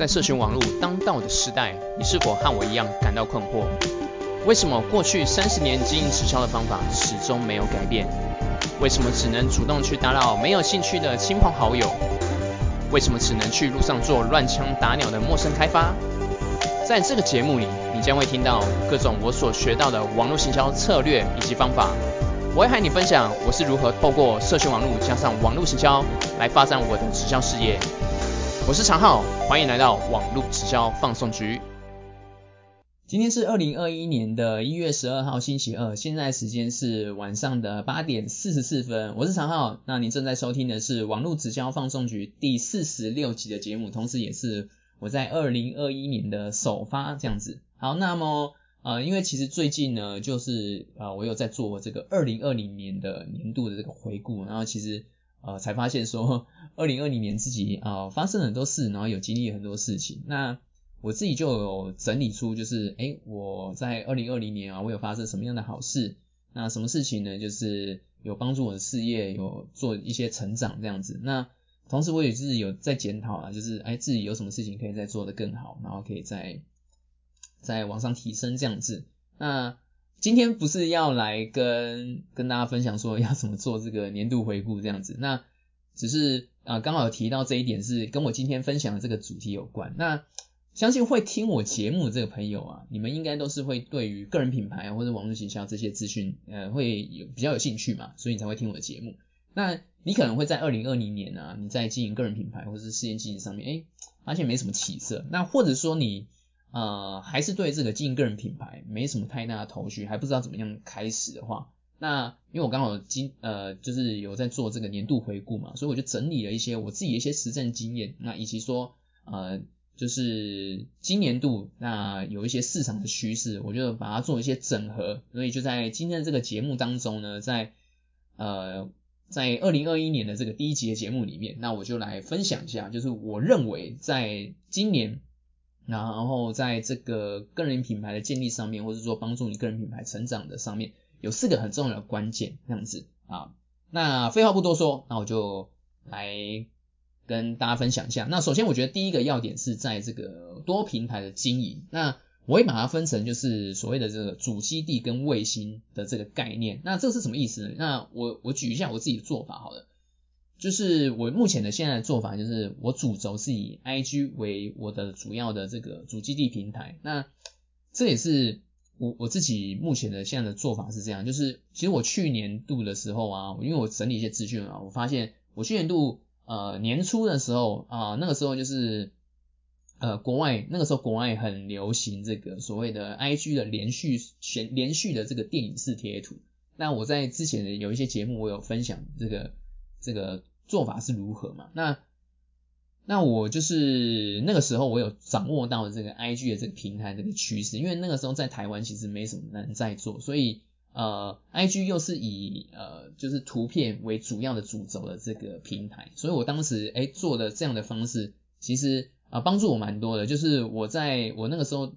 在社群网络当道的时代，你是否和我一样感到困惑？为什么过去三十年经营直销的方法始终没有改变？为什么只能主动去打扰没有兴趣的亲朋好友？为什么只能去路上做乱枪打鸟的陌生开发？在这个节目里，你将会听到各种我所学到的网络行销策略以及方法。我会和你分享我是如何透过社群网络加上网络行销来发展我的直销事业。我是常浩，欢迎来到网络直销放送局。今天是二零二一年的一月十二号星期二，现在时间是晚上的八点四十四分。我是常浩，那您正在收听的是网络直销放送局第四十六集的节目，同时也是我在二零二一年的首发这样子。好，那么呃，因为其实最近呢，就是呃，我有在做这个二零二零年的年度的这个回顾，然后其实。呃，才发现说，二零二零年自己啊发生很多事，然后有经历很多事情。那我自己就有整理出，就是哎，我在二零二零年啊，我有发生什么样的好事？那什么事情呢？就是有帮助我的事业，有做一些成长这样子。那同时我也是有在检讨啊，就是哎，自己有什么事情可以再做得更好，然后可以再再往上提升这样子。那今天不是要来跟跟大家分享说要怎么做这个年度回顾这样子，那只是啊刚好提到这一点是跟我今天分享的这个主题有关。那相信会听我节目的这个朋友啊，你们应该都是会对于个人品牌或者网络营销这些资讯呃会有比较有兴趣嘛，所以你才会听我的节目。那你可能会在二零二零年啊，你在经营个人品牌或者是事业经营上面，哎发现没什么起色，那或者说你。呃，还是对这个经营个人品牌没什么太大的头绪，还不知道怎么样开始的话，那因为我刚好今呃就是有在做这个年度回顾嘛，所以我就整理了一些我自己的一些实战经验，那以及说呃就是今年度那有一些市场的趋势，我就把它做一些整合，所以就在今天的这个节目当中呢，在呃在二零二一年的这个第一集的节目里面，那我就来分享一下，就是我认为在今年。然后在这个个人品牌的建立上面，或者说帮助你个人品牌成长的上面，有四个很重要的关键，这样子啊。那废话不多说，那我就来跟大家分享一下。那首先，我觉得第一个要点是在这个多平台的经营。那我会把它分成就是所谓的这个主基地跟卫星的这个概念。那这是什么意思呢？那我我举一下我自己的做法好了。就是我目前的现在的做法，就是我主轴是以 IG 为我的主要的这个主基地平台。那这也是我我自己目前的现在的做法是这样。就是其实我去年度的时候啊，因为我整理一些资讯啊，我发现我去年度呃年初的时候啊，那个时候就是呃国外那个时候国外很流行这个所谓的 IG 的连续连连续的这个电影式贴图。那我在之前的有一些节目，我有分享这个这个。做法是如何嘛？那那我就是那个时候我有掌握到这个 IG 的这个平台这个趋势，因为那个时候在台湾其实没什么人在做，所以呃 IG 又是以呃就是图片为主要的主轴的这个平台，所以我当时哎做的这样的方式，其实啊帮助我蛮多的，就是我在我那个时候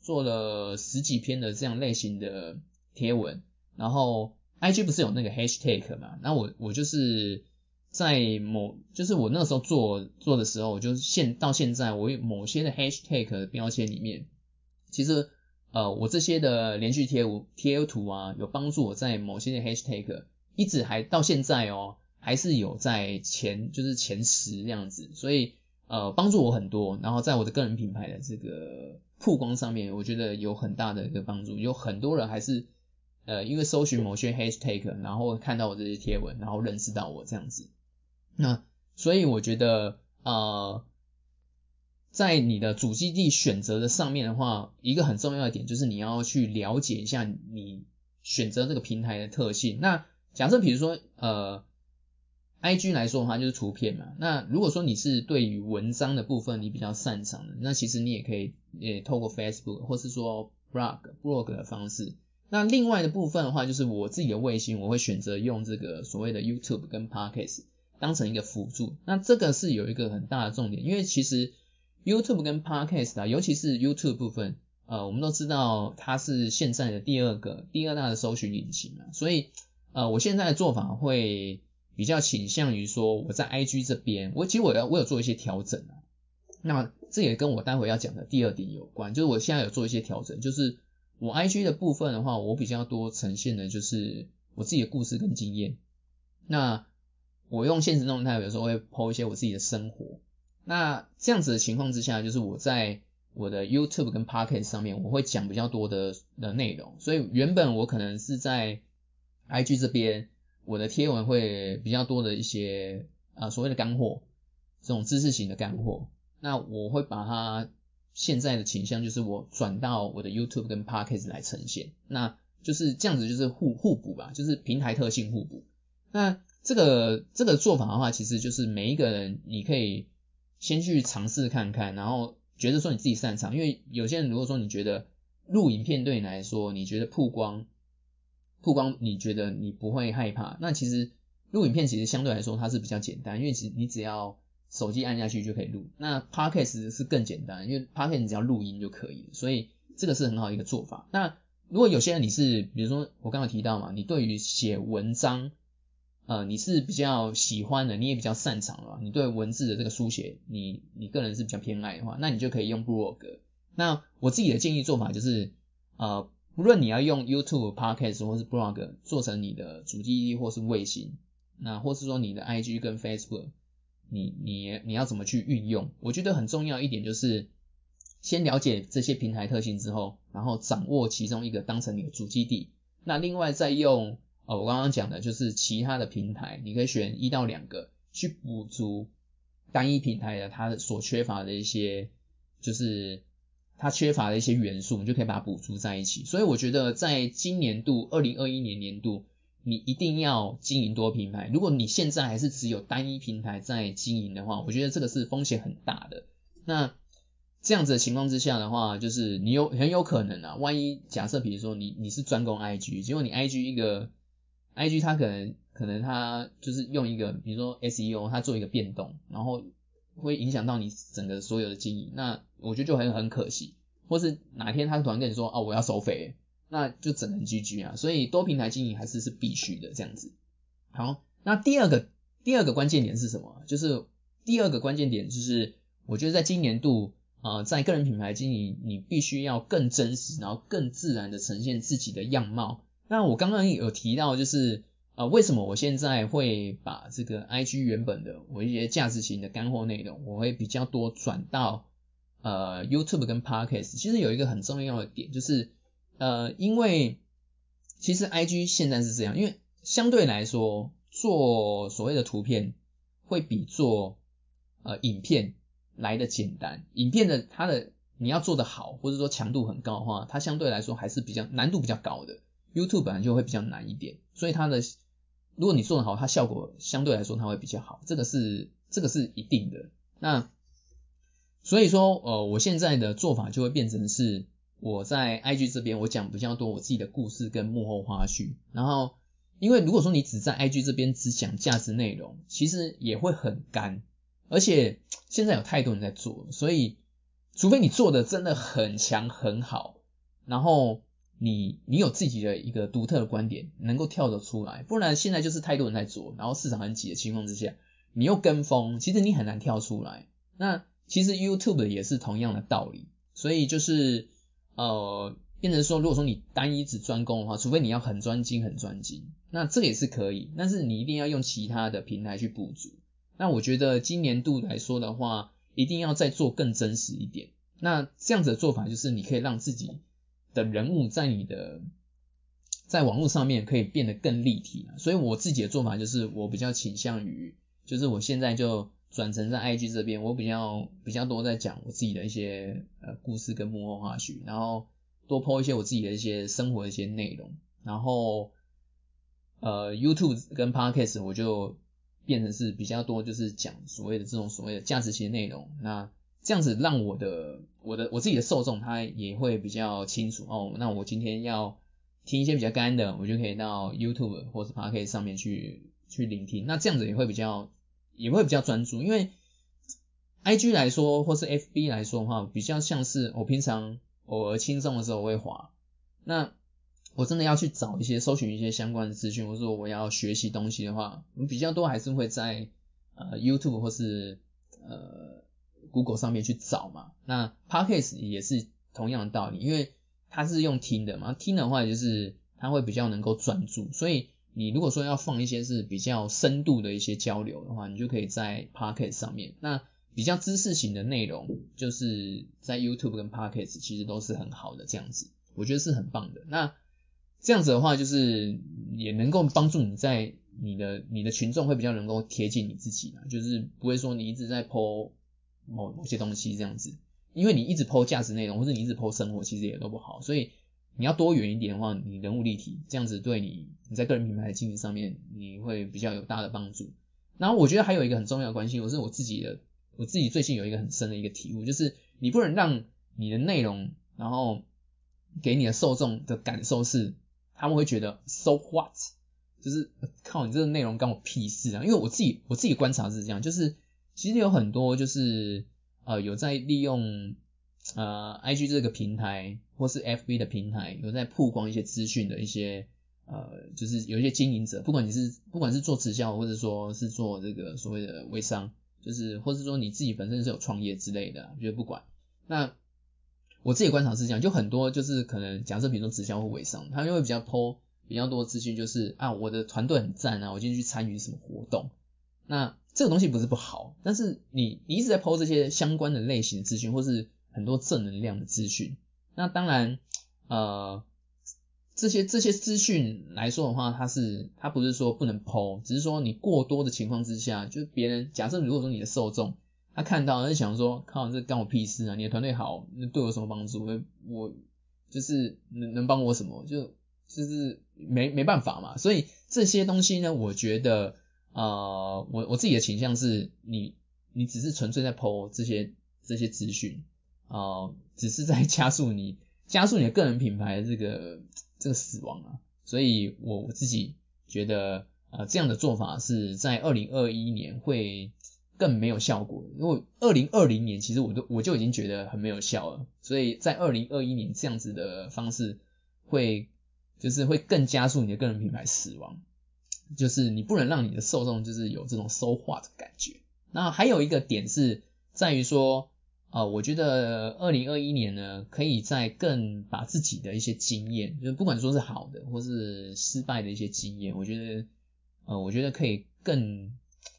做了十几篇的这样类型的贴文，然后 IG 不是有那个 Hashtag 嘛，那我我就是。在某就是我那时候做做的时候，就现到现在，我有某些的 hashtag 标签里面，其实呃我这些的连续贴图贴图啊，有帮助我在某些的 hashtag 一直还到现在哦，还是有在前就是前十这样子，所以呃帮助我很多。然后在我的个人品牌的这个曝光上面，我觉得有很大的一个帮助，有很多人还是呃因为搜寻某些 hashtag，然后看到我这些贴文，然后认识到我这样子。那所以我觉得，呃，在你的主基地选择的上面的话，一个很重要的点就是你要去了解一下你选择这个平台的特性。那假设比如说，呃，IG 来说的话就是图片嘛。那如果说你是对于文章的部分你比较擅长的，那其实你也可以也透过 Facebook 或是说 blog blog 的方式。那另外的部分的话，就是我自己的卫星，我会选择用这个所谓的 YouTube 跟 Podcast。当成一个辅助，那这个是有一个很大的重点，因为其实 YouTube 跟 Podcast 啊，尤其是 YouTube 部分，呃，我们都知道它是现在的第二个、第二大的搜寻引擎啊，所以呃，我现在的做法会比较倾向于说，我在 IG 这边，我其实我要我有做一些调整啊，那这也跟我待会要讲的第二点有关，就是我现在有做一些调整，就是我 IG 的部分的话，我比较多呈现的就是我自己的故事跟经验。那我用现实动态有时候会 po 一些我自己的生活。那这样子的情况之下，就是我在我的 YouTube 跟 Podcast 上面，我会讲比较多的的内容。所以原本我可能是在 IG 这边，我的贴文会比较多的一些啊所谓的干货，这种知识型的干货。那我会把它现在的倾向就是我转到我的 YouTube 跟 Podcast 来呈现。那就是这样子，就是互互补吧，就是平台特性互补。那这个这个做法的话，其实就是每一个人你可以先去尝试看看，然后。觉得说你自己擅长，因为有些人如果说你觉得录影片对你来说，你觉得曝光曝光，你觉得你不会害怕，那其实录影片其实相对来说它是比较简单，因为其实你只要手机按下去就可以录。那 podcast 是更简单，因为 podcast 只要录音就可以，所以这个是很好一个做法。那如果有些人你是，比如说我刚刚提到嘛，你对于写文章。呃，你是比较喜欢的，你也比较擅长了，你对文字的这个书写，你你个人是比较偏爱的话，那你就可以用 blog。那我自己的建议做法就是，呃，不论你要用 YouTube、Podcast 或是 blog 做成你的主机或是卫星，那或是说你的 IG 跟 Facebook，你你你要怎么去运用？我觉得很重要一点就是，先了解这些平台特性之后，然后掌握其中一个当成你的主基地，那另外再用。哦，我刚刚讲的就是其他的平台，你可以选一到两个去补足单一平台的它所缺乏的一些，就是它缺乏的一些元素，你就可以把它补足在一起。所以我觉得在今年度二零二一年年度，你一定要经营多平台。如果你现在还是只有单一平台在经营的话，我觉得这个是风险很大的。那这样子的情况之下的话，就是你有很有可能啊，万一假设比如说你你是专攻 IG，结果你 IG 一个 I G 它可能可能它就是用一个，比如说 S E O，它做一个变动，然后会影响到你整个所有的经营，那我觉得就很很可惜。或是哪天他突然跟你说，哦，我要收费，那就只能 G G 啊。所以多平台经营还是是必须的这样子。好，那第二个第二个关键点是什么？就是第二个关键点就是，我觉得在今年度啊，在个人品牌经营，你必须要更真实，然后更自然的呈现自己的样貌。那我刚刚有提到，就是呃，为什么我现在会把这个 IG 原本的我一些价值型的干货内容，我会比较多转到呃 YouTube 跟 Podcast。其实有一个很重要的点，就是呃，因为其实 IG 现在是这样，因为相对来说做所谓的图片会比做呃影片来的简单。影片的它的你要做的好，或者说强度很高的话，它相对来说还是比较难度比较高的。YouTube 本来就会比较难一点，所以它的如果你做的好，它效果相对来说它会比较好，这个是这个是一定的。那所以说呃，我现在的做法就会变成是我在 IG 这边我讲比较多我自己的故事跟幕后花絮，然后因为如果说你只在 IG 这边只讲价值内容，其实也会很干，而且现在有太多人在做，所以除非你做的真的很强很好，然后。你你有自己的一个独特的观点，能够跳得出来，不然现在就是太多人在做，然后市场很挤的情况之下，你又跟风，其实你很难跳出来。那其实 YouTube 也是同样的道理，所以就是呃，变成说，如果说你单一只专攻的话，除非你要很专精很专精，那这个也是可以，但是你一定要用其他的平台去补足。那我觉得今年度来说的话，一定要再做更真实一点。那这样子的做法就是你可以让自己。的人物在你的在网络上面可以变得更立体所以我自己的做法就是我比较倾向于，就是我现在就转成在 IG 这边，我比较比较多在讲我自己的一些呃故事跟幕后花絮，然后多 po 一些我自己的一些生活一些内容，然后呃 YouTube 跟 Podcast 我就变成是比较多就是讲所谓的这种所谓的价值型内容，那。这样子让我的我的我自己的受众他也会比较清楚哦。那我今天要听一些比较干的，我就可以到 YouTube 或是 Podcast 上面去去聆听。那这样子也会比较也会比较专注，因为 IG 来说或是 FB 来说的话，比较像是我平常偶尔轻松的时候会滑。那我真的要去找一些搜寻一些相关的资讯，或者说我要学习东西的话，我比较多还是会在呃 YouTube 或是呃。Google 上面去找嘛。那 Podcast 也是同样的道理，因为它是用听的嘛，听的话就是它会比较能够专注，所以你如果说要放一些是比较深度的一些交流的话，你就可以在 Podcast 上面。那比较知识型的内容，就是在 YouTube 跟 Podcast 其实都是很好的这样子，我觉得是很棒的。那这样子的话，就是也能够帮助你在你的你的群众会比较能够贴近你自己嘛，就是不会说你一直在 po 某某些东西这样子，因为你一直 po 价值内容，或者你一直 po 生活，其实也都不好。所以你要多元一点的话，你人物立体，这样子对你你在个人品牌的经营上面，你会比较有大的帮助。然后我觉得还有一个很重要的关系，我是我自己的。我自己最近有一个很深的一个体悟，就是你不能让你的内容，然后给你的受众的感受是，他们会觉得 so what，就是靠你这个内容干我屁事啊！因为我自己我自己观察是这样，就是其实有很多就是呃有在利用呃 IG 这个平台或是 FB 的平台，有在曝光一些资讯的一些呃就是有一些经营者，不管你是不管是做直销或者说是做这个所谓的微商。就是，或是说你自己本身是有创业之类的，我觉得不管。那我自己观察是这样，就很多就是可能假设比如说直销或微商，他就会比较抛比较多资讯，就是啊我的团队很赞啊，我今天去参与什么活动。那这个东西不是不好，但是你你一直在抛这些相关的类型的资讯，或是很多正能量的资讯，那当然呃。这些这些资讯来说的话，它是它不是说不能抛，只是说你过多的情况之下，就是别人假设如果说你的受众他看到，他就想说，靠，这干我屁事啊！你的团队好，那对我有什么帮助？我我就是能能帮我什么？就就是没没办法嘛。所以这些东西呢，我觉得呃，我我自己的倾向是你你只是纯粹在剖这些这些资讯啊，只是在 加速你加速你的个人品牌这个。这个死亡啊，所以我我自己觉得，呃，这样的做法是在二零二一年会更没有效果。因为二零二零年其实我都我就已经觉得很没有效了，所以在二零二一年这样子的方式会就是会更加速你的个人品牌死亡，就是你不能让你的受众就是有这种收化的感觉。那还有一个点是在于说。啊，我觉得二零二一年呢，可以在更把自己的一些经验，就是不管说是好的或是失败的一些经验，我觉得，呃，我觉得可以更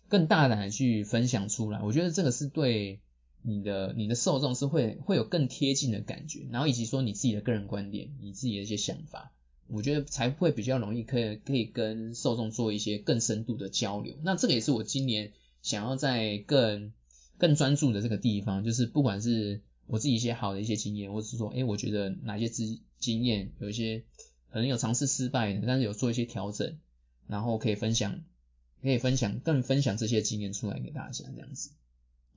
更大胆的去分享出来。我觉得这个是对你的你的受众是会会有更贴近的感觉，然后以及说你自己的个人观点，你自己的一些想法，我觉得才会比较容易可以可以跟受众做一些更深度的交流。那这个也是我今年想要在更。更专注的这个地方，就是不管是我自己一些好的一些经验，或是说，哎，我觉得哪些经经验有一些可能有尝试失败的，但是有做一些调整，然后可以分享，可以分享更分享这些经验出来给大家这样子。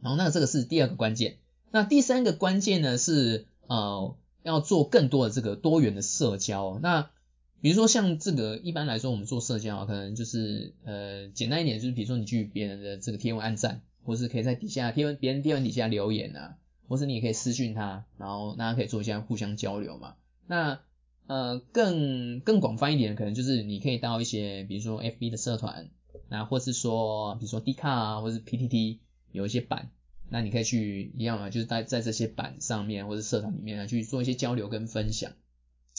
然后那这个是第二个关键。那第三个关键呢是呃要做更多的这个多元的社交。那比如说像这个一般来说我们做社交啊可能就是呃简单一点，就是比如说你去别人的这个贴文按赞。或是可以在底下贴文，别人贴文底下留言啊，或是你也可以私讯他，然后大家可以做一下互相交流嘛。那呃更更广泛一点，可能就是你可以到一些，比如说 FB 的社团，那或是说比如说 D 卡啊，或是 PTT 有一些版，那你可以去一样嘛，就是在在这些版上面或者社团里面去做一些交流跟分享。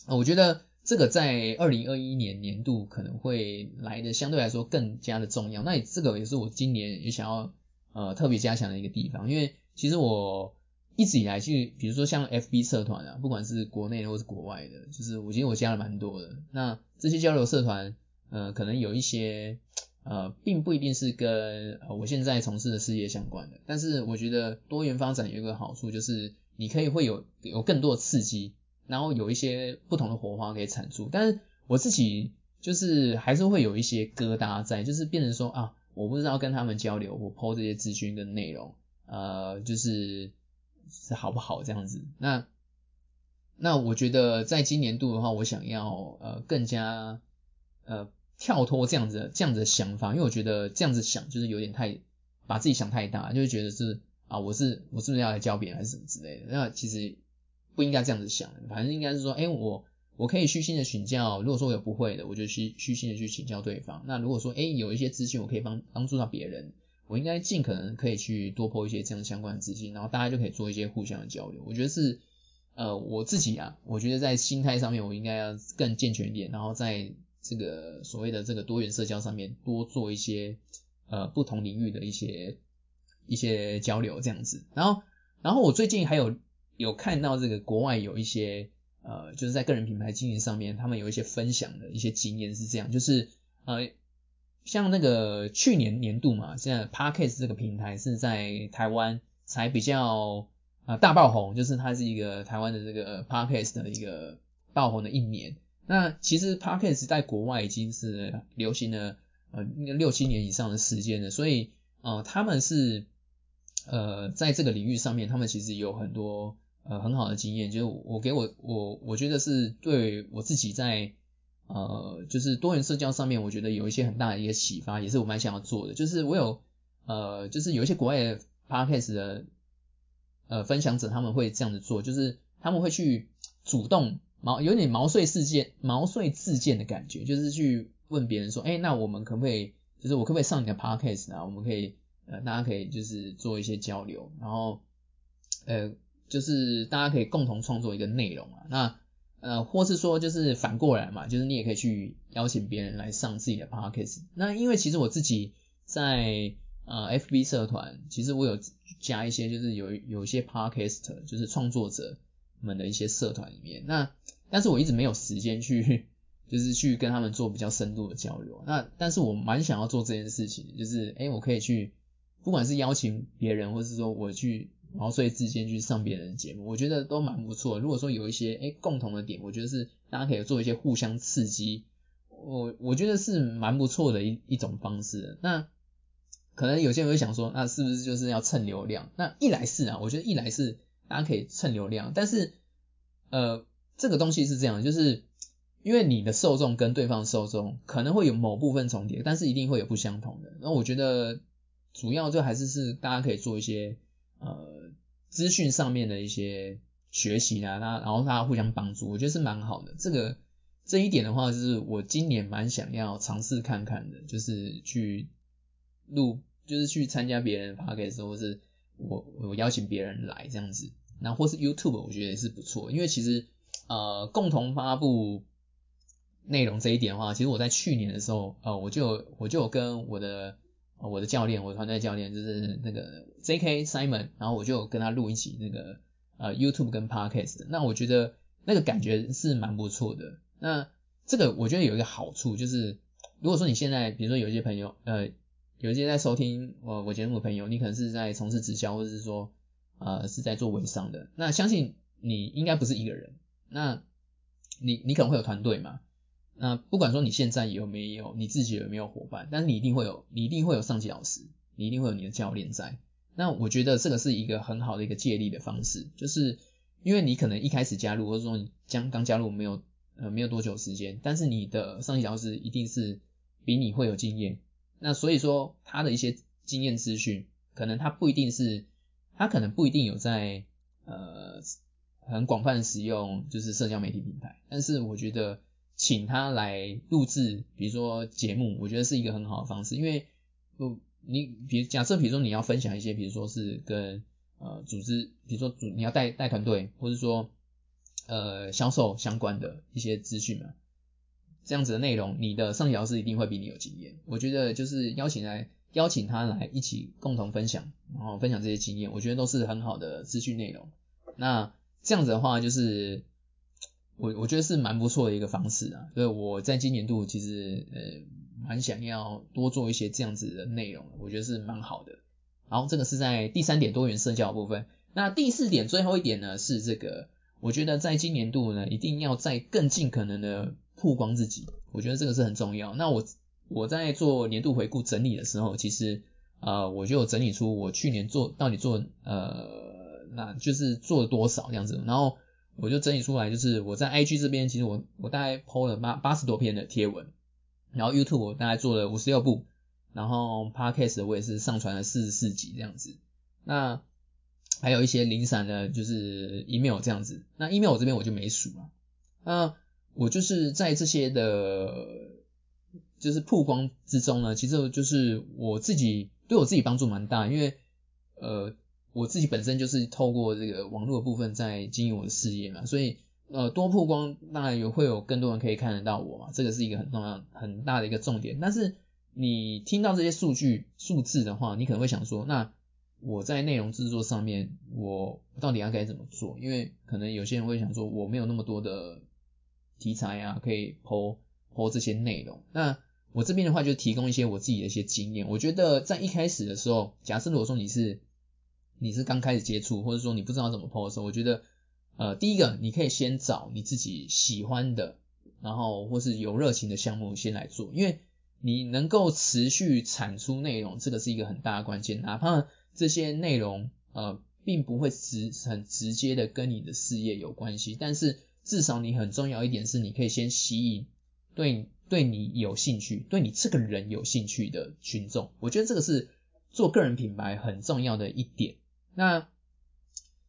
我觉得这个在二零二一年年度可能会来的相对来说更加的重要。那这个也是我今年也想要。呃，特别加强的一个地方，因为其实我一直以来去，比如说像 FB 社团啊，不管是国内的或是国外的，就是我觉得我加了蛮多的。那这些交流社团，呃，可能有一些呃，并不一定是跟我现在从事的事业相关的，但是我觉得多元发展有一个好处，就是你可以会有有更多的刺激，然后有一些不同的火花可以产出。但是我自己就是还是会有一些疙瘩在，就是变成说啊。我不知道跟他们交流，我 PO 这些资讯跟内容，呃，就是是好不好这样子。那那我觉得在今年度的话，我想要呃更加呃跳脱这样子这样子的想法，因为我觉得这样子想就是有点太把自己想太大，就会觉得是啊我是我是不是要来教别人还是什么之类的。那其实不应该这样子想，反正应该是说，哎我。我可以虚心的请教，如果说我有不会的，我就虚虚心的去请教对方。那如果说，哎，有一些资讯我可以帮帮助到别人，我应该尽可能可以去多播一些这样相关的资讯，然后大家就可以做一些互相的交流。我觉得是呃我自己啊，我觉得在心态上面我应该要更健全一点，然后在这个所谓的这个多元社交上面多做一些呃不同领域的一些一些交流这样子。然后然后我最近还有有看到这个国外有一些呃就是在个人品牌经营上面，他们有一些分享的一些经验是这样，就是呃像那个去年年度嘛，现在 Parkes 这个平台是在台湾才比较呃大爆红，就是它是一个台湾的这个 Parkes 的一个爆红的一年。那其实 Podcast 在国外已经是流行了呃六七年以上的时间了，所以呃他们是呃在这个领域上面，他们其实有很多呃很好的经验，就是我给我我我觉得是对我自己在呃就是多元社交上面，我觉得有一些很大的一个启发，也是我蛮想要做的，就是我有呃就是有一些国外的 Podcast 的呃分享者，他们会这样子做，就是他们会去主动。毛有点毛遂自荐、毛遂自荐的感觉，就是去问别人说，哎，那我们可不可以，就是我可不可以上你的 podcast 啊？我们可以，呃，大家可以就是做一些交流，然后，呃，就是大家可以共同创作一个内容啊。那，呃，或是说就是反过来嘛，就是你也可以去邀请别人来上自己的 podcast。那因为其实我自己在呃 FB 社团，其实我有加一些，就是有有一些 podcast，就是创作者。们的一些社团里面，那但是我一直没有时间去，就是去跟他们做比较深度的交流。那但是我蛮想要做这件事情，就是哎，我可以去，不管是邀请别人，或是说我去然后所以自荐去上别人的节目，我觉得都蛮不错。如果说有一些哎共同的点，我觉得是大家可以做一些互相刺激，我我觉得是蛮不错的一一种方式。那可能有些人会想说，那是不是就是要蹭流量？那一来是啊，我觉得一来是。大家可以蹭流量，但是呃，这个东西是这样，就是因为你的受众跟对方受众可能会有某部分重叠，但是一定会有不相同的。那我觉得主要就还是是大家可以做一些呃资讯上面的一些学习啊，那然后大家互相帮助，我觉得是蛮好的。这个这一点的话，就是我今年蛮想要尝试看看的，就是去录，就是去参加别人 p a r k a 或是我我邀请别人来这样子。那或是 YouTube，我觉得也是不错，因为其实呃共同发布内容这一点的话，其实我在去年的时候，呃我就我就跟我的我的教练，我团队教练就是那个 J.K. Simon，然后我就跟他录一起那个呃 YouTube 跟 Podcast，那我觉得那个感觉是蛮不错的。那这个我觉得有一个好处就是，如果说你现在比如说有一些朋友，呃有一些在收听我我节目的朋友，你可能是在从事直销，或者是说。呃，是在做微商的，那相信你应该不是一个人，那你你可能会有团队嘛？那不管说你现在有没有你自己有没有伙伴，但是你一定会有，你一定会有上级老师，你一定会有你的教练在。那我觉得这个是一个很好的一个借力的方式，就是因为你可能一开始加入，或者说你将刚加入没有呃没有多久时间，但是你的上级老师一定是比你会有经验，那所以说他的一些经验资讯，可能他不一定是。他可能不一定有在呃很广泛使用就是社交媒体平台，但是我觉得请他来录制，比如说节目，我觉得是一个很好的方式，因为不你比如假设比如说你要分享一些，比如说是跟呃组织，比如说组你要带带团队，或者说呃销售相关的一些资讯嘛，这样子的内容，你的上级老师一定会比你有经验，我觉得就是邀请来。邀请他来一起共同分享，然后分享这些经验，我觉得都是很好的资讯内容。那这样子的话，就是我我觉得是蛮不错的一个方式啊。所以我在今年度其实呃蛮想要多做一些这样子的内容，我觉得是蛮好的。然后这个是在第三点多元社交部分。那第四点最后一点呢是这个，我觉得在今年度呢一定要在更尽可能的曝光自己，我觉得这个是很重要。那我。我在做年度回顾整理的时候，其实呃我就整理出我去年做到底做呃那就是做了多少这样子，然后我就整理出来，就是我在 IG 这边其实我我大概 PO 了八八十多篇的贴文，然后 YouTube 我大概做了五十六部，然后 Podcast 我也是上传了四十四集这样子，那还有一些零散的就是 email 这样子，那 email 我这边我就没数了，那我就是在这些的。就是曝光之中呢，其实就是我自己对我自己帮助蛮大，因为呃我自己本身就是透过这个网络部分在经营我的事业嘛，所以呃多曝光当然有会有更多人可以看得到我嘛，这个是一个很重要很大的一个重点。但是你听到这些数据数字的话，你可能会想说，那我在内容制作上面我到底要该怎么做？因为可能有些人会想说，我没有那么多的题材啊，可以剖剖这些内容。那我这边的话就提供一些我自己的一些经验。我觉得在一开始的时候，假设如果说你是你是刚开始接触，或者说你不知道怎么剖的时候，我觉得呃第一个你可以先找你自己喜欢的，然后或是有热情的项目先来做，因为你能够持续产出内容，这个是一个很大的关键。哪怕这些内容呃并不会直很直接的跟你的事业有关系，但是至少你很重要一点是你可以先吸引对。对你有兴趣，对你这个人有兴趣的群众，我觉得这个是做个人品牌很重要的一点。那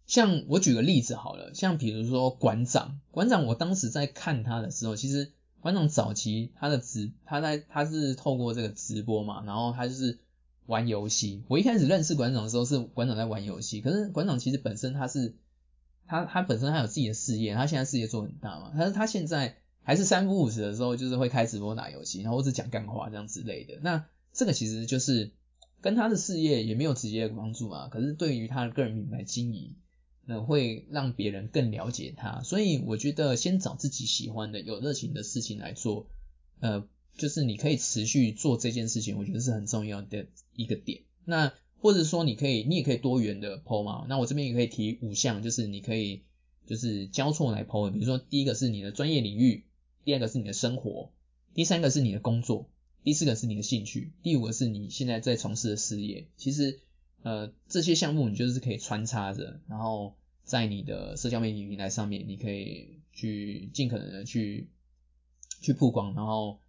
像我举个例子好了，像比如说馆长，馆长我当时在看他的时候，其实馆长早期他的直，他在他是透过这个直播嘛，然后他就是玩游戏。我一开始认识馆长的时候是馆长在玩游戏，可是馆长其实本身他是他他本身他有自己的事业，他现在事业做很大嘛，但是他现在。还是三不五时的时候，就是会开直播打游戏，然后或者讲干话这样之类的。那这个其实就是跟他的事业也没有直接的帮助嘛。可是对于他的个人品牌经营，那会让别人更了解他。所以我觉得先找自己喜欢的、有热情的事情来做，呃，就是你可以持续做这件事情，我觉得是很重要的一个点。那或者说你可以，你也可以多元的剖嘛。那我这边也可以提五项，就是你可以就是交错来剖。比如说第一个是你的专业领域。第二个是你的生活，第三个是你的工作，第四个是你的兴趣，第五个是你现在在从事的事业。其实，呃，这些项目你就是可以穿插着，然后在你的社交媒体平台上面，你可以去尽可能的去去曝光，然后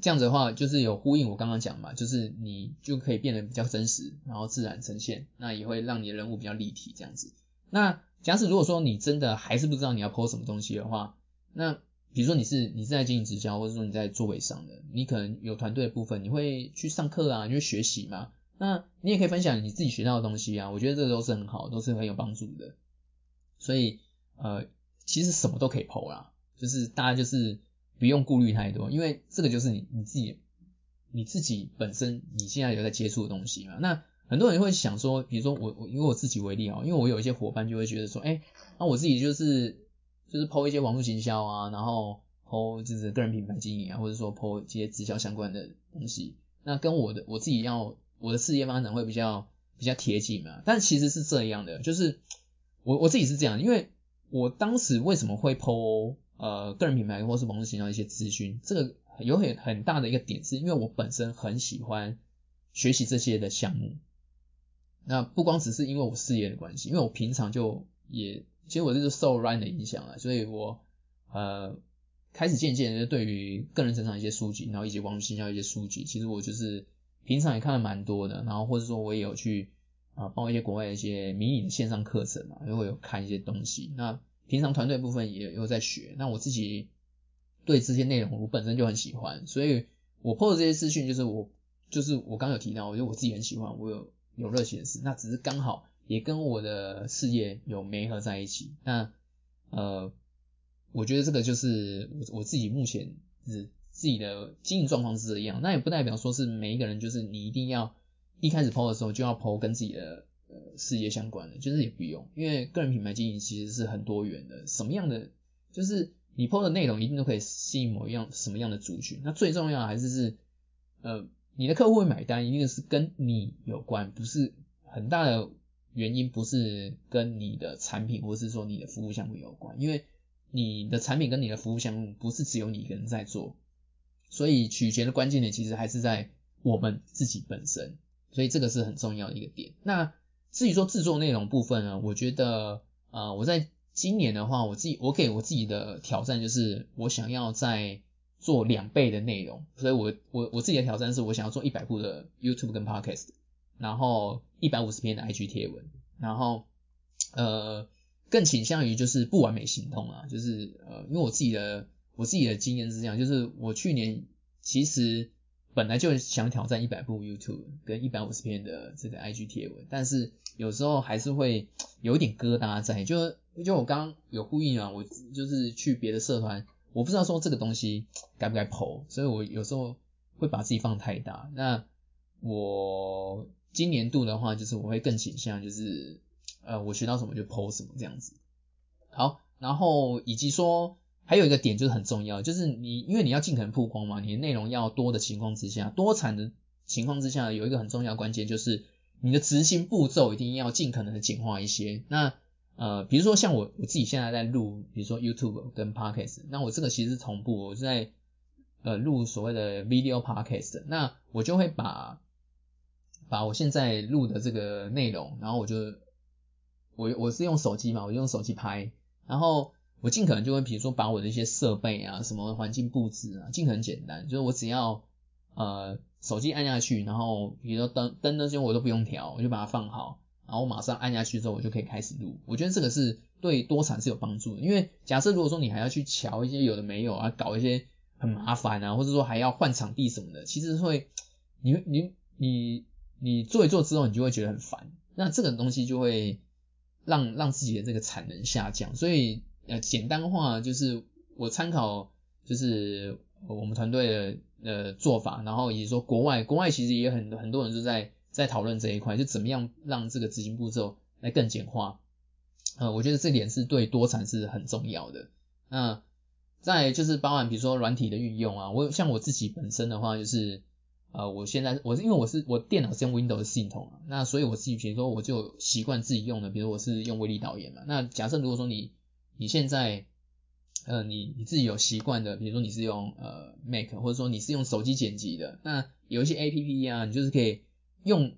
这样子的话，就是有呼应我刚刚讲嘛，就是你就可以变得比较真实，然后自然呈现，那也会让你的人物比较立体这样子。那假使如果说你真的还是不知道你要 PO 什么东西的话，那比如说你是你是在经营直销，或者说你在做微商的，你可能有团队的部分，你会去上课啊，你会学习嘛？那你也可以分享你自己学到的东西啊，我觉得这个都是很好，都是很有帮助的。所以呃，其实什么都可以剖啦，就是大家就是不用顾虑太多，因为这个就是你你自己你自己本身你现在有在接触的东西嘛。那很多人会想说，比如说我我以我自己为例啊，因为我有一些伙伴就会觉得说，哎，那我自己就是。就是抛一些网络行销啊，然后抛就是个人品牌经营啊，或者说抛一些直销相关的东西，那跟我的我自己要我的事业发展会比较比较贴近嘛。但其实是这样的，就是我我自己是这样，因为我当时为什么会抛呃个人品牌或是网络行销一些资讯，这个有很很大的一个点，是因为我本身很喜欢学习这些的项目。那不光只是因为我事业的关系，因为我平常就也。其实我就是受 Ryan 的影响啊，所以我呃开始渐渐的对于个人成长一些书籍，然后以及网络营销一些书籍，其实我就是平常也看了蛮多的，然后或者说我也有去啊报一些国外的一些迷你的线上课程嘛，因为有看一些东西。那平常团队部分也有在学，那我自己对这些内容我本身就很喜欢，所以我 PO 的这些资讯就是我就是我刚有提到，我觉得我自己很喜欢，我有有热情的事，那只是刚好。也跟我的事业有媒合在一起，那呃，我觉得这个就是我我自己目前是自己的经营状况是这样，那也不代表说是每一个人就是你一定要一开始 PO 的时候就要 PO 跟自己的呃事业相关的，就是也不用，因为个人品牌经营其实是很多元的，什么样的就是你 PO 的内容一定都可以吸引某一样什么样的族群，那最重要还是是呃你的客户会买单，一定是跟你有关，不是很大的。原因不是跟你的产品或是说你的服务项目有关，因为你的产品跟你的服务项目不是只有你一个人在做，所以取决的关键点其实还是在我们自己本身，所以这个是很重要的一个点。那至于说制作内容部分呢，我觉得呃我在今年的话，我自己我给我自己的挑战就是我想要在做两倍的内容，所以我我我自己的挑战是我想要做一百部的 YouTube 跟 Podcast。然后一百五十篇的 IG 贴文，然后呃更倾向于就是不完美行动啊，就是呃因为我自己的我自己的经验是这样，就是我去年其实本来就想挑战一百部 YouTube 跟一百五十篇的这个 IG 贴文，但是有时候还是会有一点疙瘩在，就就我刚刚有呼应啊，我就是去别的社团，我不知道说这个东西该不该 PO，所以我有时候会把自己放太大。那我今年度的话，就是我会更倾向就是呃我学到什么就 PO 什么这样子。好，然后以及说。还有一个点就是很重要，就是你因为你要尽可能曝光嘛，你的内容要多的情况之下，多产的情况之下，有一个很重要关键就是你的执行步骤一定要尽可能的简化一些。那呃，比如说像我我自己现在在录，比如说 YouTube 跟 Podcast，那我这个其实是同步，我是在呃录所谓的 Video Podcast，那我就会把把我现在录的这个内容，然后我就我我是用手机嘛，我就用手机拍，然后。我尽可能就会，比如说把我的一些设备啊，什么环境布置啊，尽可能简单，就是我只要呃手机按下去，然后比如说灯灯那些我都不用调，我就把它放好，然后马上按下去之后，我就可以开始录。我觉得这个是对多产是有帮助的，因为假设如果说你还要去调一些有的没有啊，搞一些很麻烦啊，或者说还要换场地什么的，其实会你你你你做一做之后，你就会觉得很烦，那这个东西就会让让自己的这个产能下降，所以。呃，简单化就是我参考，就是我们团队的呃做法，然后以及说国外，国外其实也很很多人就在在讨论这一块，就怎么样让这个执行步骤来更简化。呃，我觉得这点是对多产是很重要的。那再就是包含比如说软体的运用啊，我像我自己本身的话，就是呃，我现在我是因为我是我电脑是用 Windows 系统啊，那所以我自己比如说我就习惯自己用的，比如我是用威力导演嘛。那假设如果说你你现在，呃，你你自己有习惯的，比如说你是用呃 Mac，或者说你是用手机剪辑的，那有一些 A P P 啊，你就是可以用。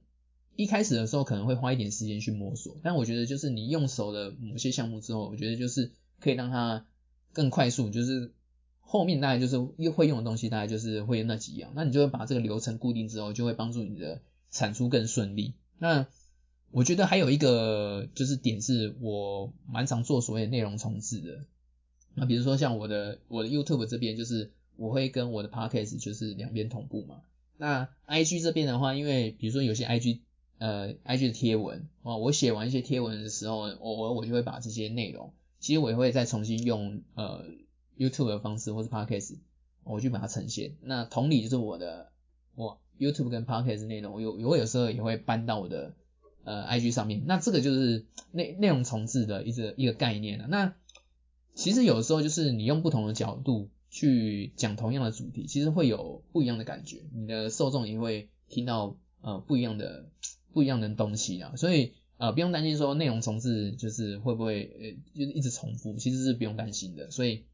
一开始的时候可能会花一点时间去摸索，但我觉得就是你用手的某些项目之后，我觉得就是可以让它更快速，就是后面大概就是又会用的东西，大概就是会那几样，那你就会把这个流程固定之后，就会帮助你的产出更顺利。那我觉得还有一个就是点是我蛮常做所谓内容重置的，那比如说像我的我的 YouTube 这边就是我会跟我的 Podcast 就是两边同步嘛，那 IG 这边的话，因为比如说有些 IG 呃 IG 的贴文哦，我写完一些贴文的时候，我我我就会把这些内容，其实我也会再重新用呃 YouTube 的方式或是 Podcast 我去把它呈现。那同理就是我的我 YouTube 跟 Podcast 内容，我有我有时候也会搬到我的。呃，IG 上面，那这个就是内内容重置的一个一个概念了。那其实有的时候就是你用不同的角度去讲同样的主题，其实会有不一样的感觉，你的受众也会听到呃不一样的不一样的东西啊。所以呃不用担心说内容重置就是会不会呃就是一直重复，其实是不用担心的。所以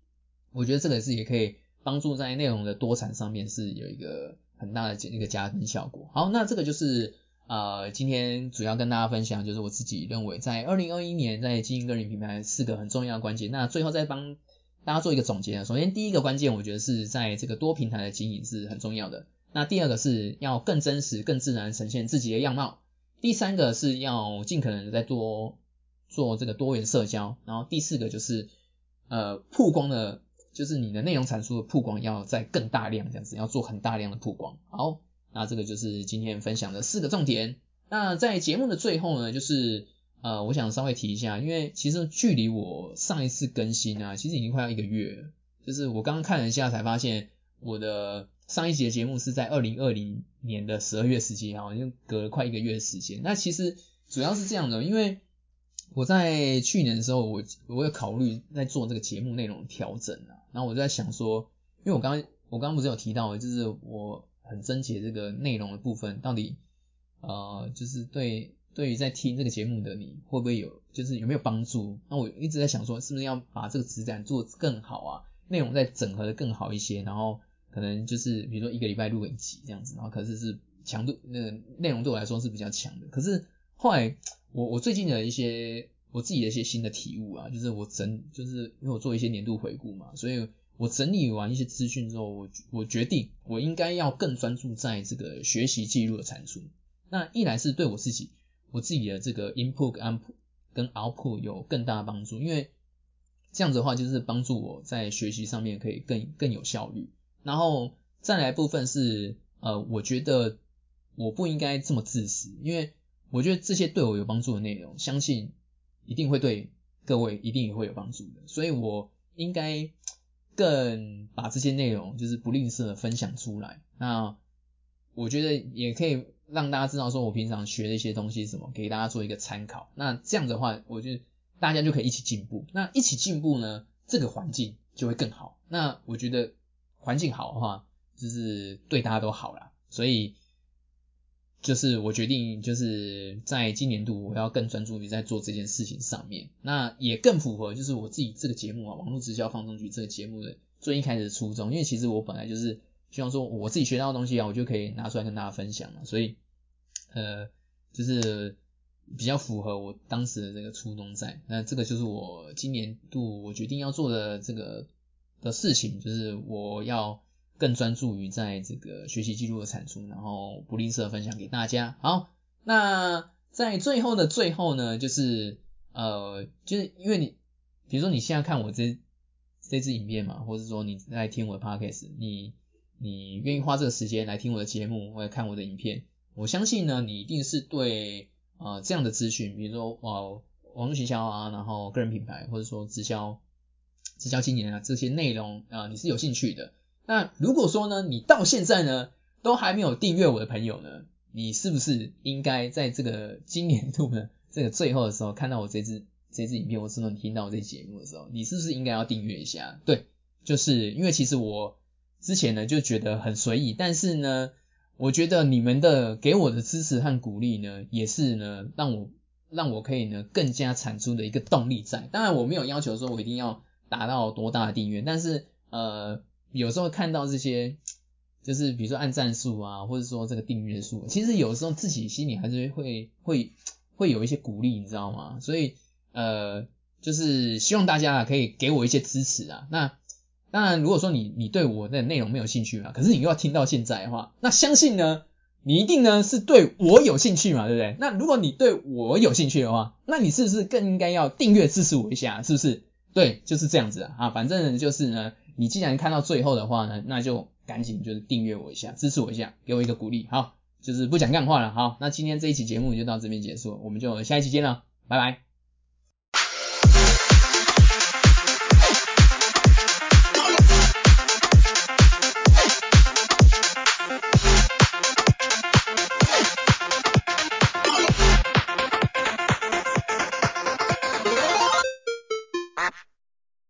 我觉得这个是也可以帮助在内容的多产上面是有一个很大的一个加分效果。好，那这个就是。呃，今天主要跟大家分享就是我自己认为在二零二一年在经营个人品牌四个很重要的关键。那最后再帮大家做一个总结啊。首先第一个关键，我觉得是在这个多平台的经营是很重要的。那第二个是要更真实、更自然呈现自己的样貌。第三个是要尽可能的在多做这个多元社交。然后第四个就是呃曝光的，就是你的内容产出的曝光要在更大量这样子，要做很大量的曝光。好。那这个就是今天分享的四个重点。那在节目的最后呢，就是呃，我想稍微提一下，因为其实距离我上一次更新啊，其实已经快要一个月。就是我刚刚看了一下，才发现我的上一集的节目是在二零二零年的十二月十七号，就隔了快一个月的时间。那其实主要是这样的，因为我在去年的时候，我我有考虑在做这个节目内容调整啊，然后我就在想说，因为我刚刚我刚刚不是有提到，就是我。很贞洁这个内容的部分，到底呃就是对对于在听这个节目的你会不会有就是有没有帮助？那我一直在想说，是不是要把这个质感做更好啊？内容再整合的更好一些，然后可能就是比如说一个礼拜录一集这样子，然后可是是强度那个内容对我来说是比较强的。可是后来 我我最近的一些我自己的一些新的体悟啊，就是我整就是因为我做一些年度回顾嘛，所以。我整理完一些资讯之后，我我决定我应该要更专注在这个学习记录的产出。那一来是对我自己，我自己的这个 input、跟 output 有更大的帮助，因为这样子的话就是帮助我在学习上面可以更更有效率。然后再来部分是，呃，我觉得我不应该这么自私，因为我觉得这些对我有帮助的内容，相信一定会对各位一定也会有帮助的，所以我应该更把这些内容就是不吝啬的分享出来。那我觉得也可以让大家知道说我平常学的一些东西什么，给大家做一个参考。那这样的话，我就大家就可以一起进步。那一起进步呢，这个环境就会更好。那我觉得环境好的话，就是对大家都好啦。所以就是我决定，就是在今年度我要更专注于在做这件事情上面。那也更符合就是我自己这个节目啊，网络直销放纵局这个节目的最一开始的初衷。因为其实我本来就是希望说我自己学到的东西啊，我就可以拿出来跟大家分享了。所以呃，就是比较符合我当时的这个初衷在。那这个就是我今年度我决定要做的这个的事情，就是我要。更专注于在这个学习记录的产出，然后不吝啬分享给大家。好，那在最后的最后呢，就是呃，就是因为你，比如说你现在看我这这支影片嘛，或者说你在听我的 podcast，你你愿意花这个时间来听我的节目或者看我的影片，我相信呢，你一定是对呃这样的资讯，比如说呃网络营销啊，然后个人品牌或者说直销直销经营啊这些内容啊，你是有兴趣的。那如果说呢，你到现在呢都还没有订阅我的朋友呢，你是不是应该在这个今年度呢 这个最后的时候看到我这支这支影片，或是能听到我这节目的时候，你是不是应该要订阅一下？对，就是因为其实我之前呢就觉得很随意，但是呢，我觉得你们的给我的支持和鼓励呢，也是呢让我让我可以呢更加产出的一个动力在。当然我没有要求说我一定要达到多大的订阅，但是呃。有时候看到这些，就是比如说按赞数啊，或者说这个订阅数，其实有时候自己心里还是会会 会有一些鼓励，你知道吗？所以呃，就是希望大家可以给我一些支持啊。那当然，如果说你你对我的内容没有兴趣嘛，可是你又要听到现在的话，那相信呢，你一定呢是对我有兴趣嘛，对不对？那如果你对我有兴趣的话，那你是不是更应该要订阅支持我一下？是不是？对，就是这样子啊。反正就是呢。你既然看到最后的话呢，那就赶紧就是订阅我一下，支持我一下，给我一个鼓励。好，就是不讲干话了。好，那今天这一期节目就到这边结束，我们就下一期见了，拜拜。